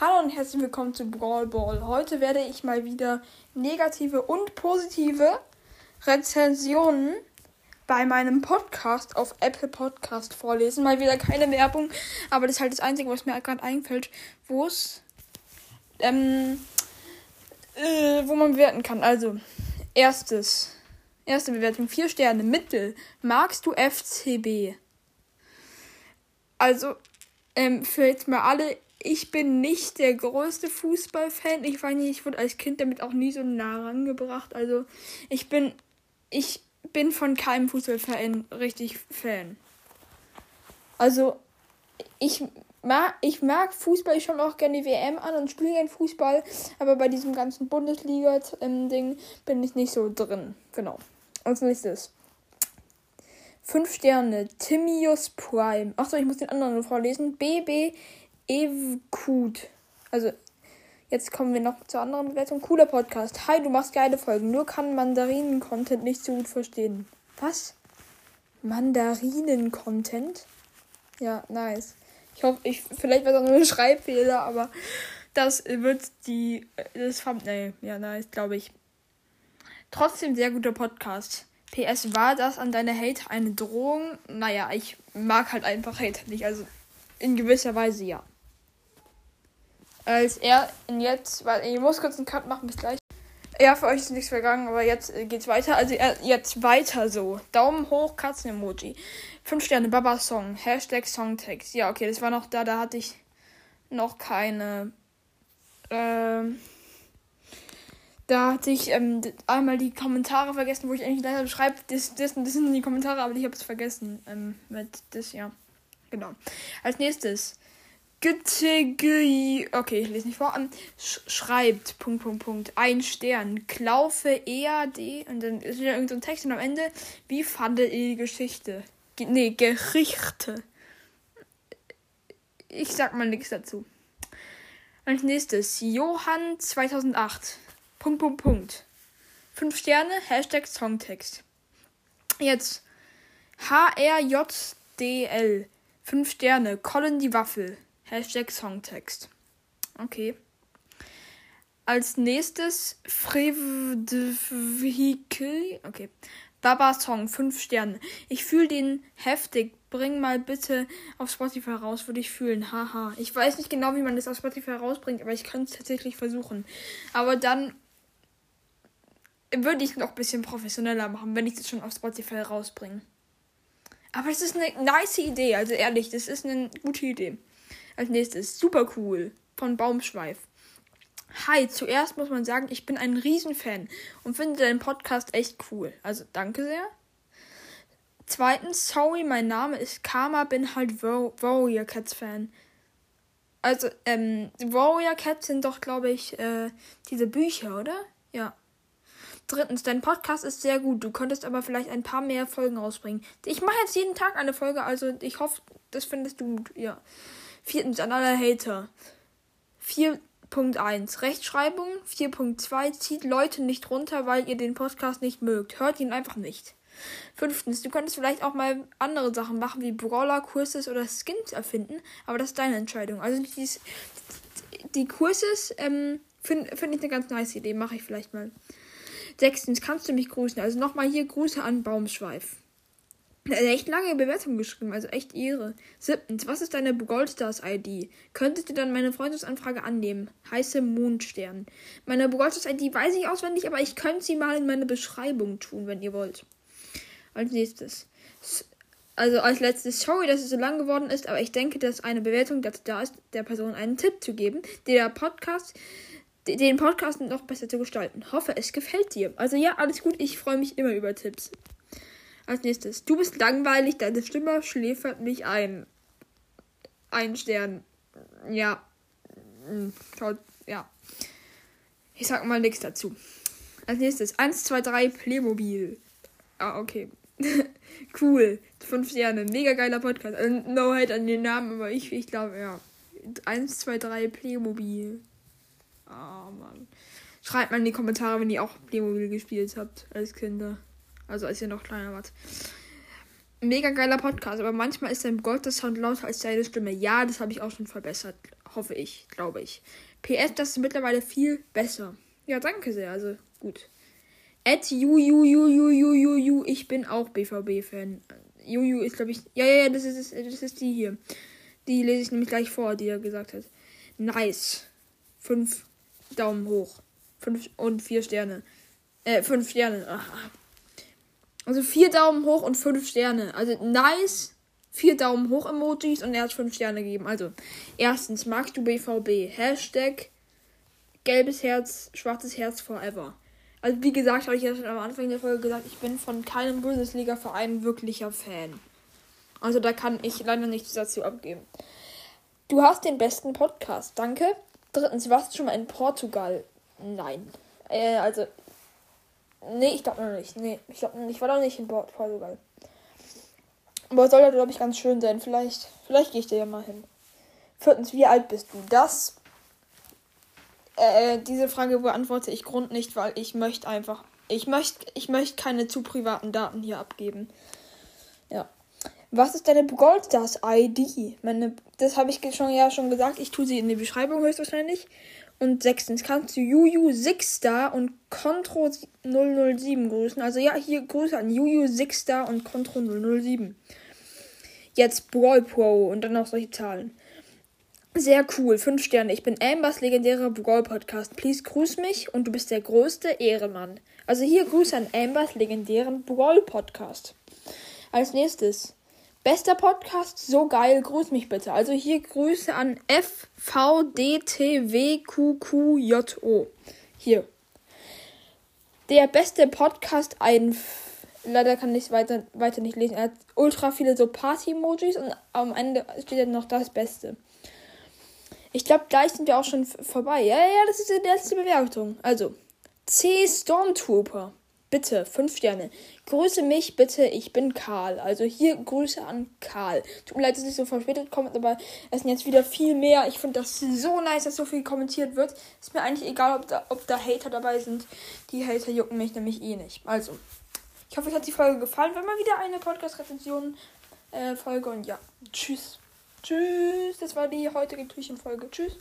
Hallo und herzlich willkommen zu Brawl Ball. Heute werde ich mal wieder negative und positive Rezensionen bei meinem Podcast auf Apple Podcast vorlesen. Mal wieder keine Werbung, aber das ist halt das Einzige, was mir gerade einfällt, wo es, ähm, äh, wo man bewerten kann. Also, erstes, erste Bewertung, vier Sterne, Mittel. Magst du FCB? Also, ähm, für jetzt mal alle ich bin nicht der größte Fußballfan. Ich weiß nicht, ich wurde als Kind damit auch nie so nah rangebracht. Also ich bin, ich bin von keinem Fußballverein richtig Fan. Also ich mag, ich mag Fußball, ich schaue auch gerne die WM an und spiele gerne Fußball, aber bei diesem ganzen Bundesliga-Ding bin ich nicht so drin. Genau. Als nächstes. Fünf Sterne. Timius Prime. Achso, ich muss den anderen vorlesen. BB Evkut. Also, jetzt kommen wir noch zur anderen Bewertung. Cooler Podcast. Hi, du machst geile Folgen. Nur kann Mandarinen-Content nicht so gut verstehen. Was? Mandarinen-Content? Ja, nice. Ich hoffe, ich, vielleicht wird das nur ein Schreibfehler, aber das wird die, das Thumbnail. Ja, nice, glaube ich. Trotzdem sehr guter Podcast. PS, war das an deine Hate eine Drohung? Naja, ich mag halt einfach Hate nicht. Also in gewisser Weise ja als er jetzt, weil ich muss kurz einen Cut machen, bis gleich. Ja, für euch ist nichts vergangen, aber jetzt äh, geht's weiter. Also er, jetzt weiter so. Daumen hoch, Katzen-Emoji. 5 Sterne, Baba Song. Hashtag Songtext. Ja, okay, das war noch da, da hatte ich noch keine. Ähm, da hatte ich ähm, einmal die Kommentare vergessen, wo ich eigentlich leider beschreibe, das, das, das sind die Kommentare, aber ich habe es vergessen. Ähm, mit das, ja. Genau. Als nächstes. Okay, ich lese nicht vor. Sch schreibt. Punkt, Punkt, Punkt. Ein Stern. Klaufe EAD. Und dann ist wieder irgendein so Text und am Ende. Wie fandet ihr die Geschichte? Ge nee, Gerichte. Ich sag mal nichts dazu. Als nächstes. Johann 2008. Punkt, Punkt, Punkt. Fünf Sterne. Hashtag Songtext. Jetzt. HRJDL. Fünf Sterne. Colin die Waffel. Hashtag Songtext. Okay. Als nächstes Vehicle. Okay. Baba Song, 5 Sterne. Ich fühle den heftig. Bring mal bitte auf Spotify raus, würde ich fühlen. Haha. Ich weiß nicht genau, wie man das auf Spotify rausbringt, aber ich kann es tatsächlich versuchen. Aber dann würde ich noch ein bisschen professioneller machen, wenn ich das schon auf Spotify rausbringe. Aber es ist eine nice Idee, also ehrlich, das ist eine gute Idee. Als nächstes, super cool von Baumschweif. Hi, zuerst muss man sagen, ich bin ein Riesenfan und finde deinen Podcast echt cool. Also danke sehr. Zweitens, sorry, mein Name ist Karma, bin halt Warrior Cats Fan. Also, ähm, Warrior Cats sind doch, glaube ich, äh, diese Bücher, oder? Ja. Drittens, dein Podcast ist sehr gut. Du könntest aber vielleicht ein paar mehr Folgen rausbringen. Ich mache jetzt jeden Tag eine Folge, also ich hoffe, das findest du gut. Ja. Viertens an alle Hater. 4.1 Rechtschreibung. 4.2 zieht Leute nicht runter, weil ihr den Podcast nicht mögt. Hört ihn einfach nicht. Fünftens, du könntest vielleicht auch mal andere Sachen machen, wie Brawler, Kurses oder Skins erfinden, aber das ist deine Entscheidung. Also dies, die Kurses ähm, finde find ich eine ganz nice Idee, mache ich vielleicht mal. Sechstens, kannst du mich grüßen? Also nochmal hier Grüße an Baumschweif. Eine echt lange Bewertung geschrieben, also echt Ehre. Siebtens, was ist deine Goldstars-ID? Könntest du dann meine Freundschaftsanfrage annehmen? Heiße Mondstern. Meine Goldstars-ID weiß ich auswendig, aber ich könnte sie mal in meine Beschreibung tun, wenn ihr wollt. Als nächstes. Also als letztes, sorry, dass es so lang geworden ist, aber ich denke, dass eine Bewertung dazu da ist, der Person einen Tipp zu geben, der Podcast, den Podcast noch besser zu gestalten. Hoffe, es gefällt dir. Also ja, alles gut, ich freue mich immer über Tipps. Als nächstes. Du bist langweilig, deine Stimme schläfert mich ein. Ein Stern. Ja. Hm, ja. Ich sag mal nichts dazu. Als nächstes. 1, 2, 3, Playmobil. Ah, okay. cool. Fünf Sterne. Mega geiler Podcast. Also, no hate an den Namen, aber ich, ich glaube, ja. 1, 2, 3, Playmobil. Oh, Mann. Schreibt mal in die Kommentare, wenn ihr auch Playmobil gespielt habt als Kinder. Also als ihr noch kleiner wart. Mega geiler Podcast, aber manchmal ist dein Gottes Sound lauter als deine Stimme. Ja, das habe ich auch schon verbessert. hoffe ich, glaube ich. PS, das ist mittlerweile viel besser. Ja, danke sehr. Also gut. At Jujujujujuju, ich bin auch BVB-Fan. Juju ist, glaube ich. Ja, ja, ja, das ist, das ist die hier. Die lese ich nämlich gleich vor, die er gesagt hat. Nice. Fünf Daumen hoch. Fünf und vier Sterne. Äh, fünf Sterne. Aha. Also vier Daumen hoch und fünf Sterne. Also nice. Vier Daumen hoch Emojis und er hat fünf Sterne gegeben. Also, erstens, magst du BVB? Hashtag gelbes Herz, schwarzes Herz forever. Also wie gesagt, habe ich ja schon am Anfang der Folge gesagt, ich bin von keinem Bundesliga-Verein wirklicher Fan. Also da kann ich leider nichts dazu abgeben. Du hast den besten Podcast, danke. Drittens, warst du schon mal in Portugal? Nein. Äh, also. Nee, ich glaube noch nicht. Nee, ich glaube ich war noch nicht in Portugal. Aber soll ja, glaube ich, ganz schön sein. Vielleicht, vielleicht gehe ich da ja mal hin. Viertens, wie alt bist du? Das äh, diese Frage beantworte ich Grund nicht, weil ich möchte einfach. Ich möchte ich möchte keine zu privaten Daten hier abgeben. Ja. Was ist deine Goldstars ID? Meine, das habe ich schon ja schon gesagt. Ich tue sie in die Beschreibung höchstwahrscheinlich. Und sechstens kannst du Juju Sixstar und Contro 007 grüßen. Also ja, hier Grüße an Juju Sixstar und Contro 007. Jetzt Brawl Pro und dann noch solche Zahlen. Sehr cool. Fünf Sterne. Ich bin Ambers legendärer Brawl Podcast. Please grüß mich und du bist der größte Ehrenmann. Also hier Grüße an Ambers legendären Brawl Podcast. Als nächstes. Bester Podcast, so geil, grüß mich bitte. Also hier Grüße an FVDTWQQJO. Hier. Der beste Podcast, ein. Leider kann ich es weiter, weiter nicht lesen. Er hat ultra viele so Party-Emojis und am Ende steht dann noch das Beste. Ich glaube, gleich sind wir auch schon vorbei. Ja, ja, das ist die letzte Bewertung. Also, C Stormtrooper. Bitte, fünf Sterne. Grüße mich bitte, ich bin Karl. Also hier Grüße an Karl. Tut mir leid, dass es so verspätet kommt, aber es sind jetzt wieder viel mehr. Ich finde das so nice, dass so viel kommentiert wird. Ist mir eigentlich egal, ob da, ob da Hater dabei sind. Die Hater jucken mich nämlich eh nicht. Also, ich hoffe, euch hat die Folge gefallen. Wenn mal wieder eine Podcast-Rezension-Folge. Äh, und ja, tschüss. Tschüss. Das war die heutige Küchenfolge. Tschüss.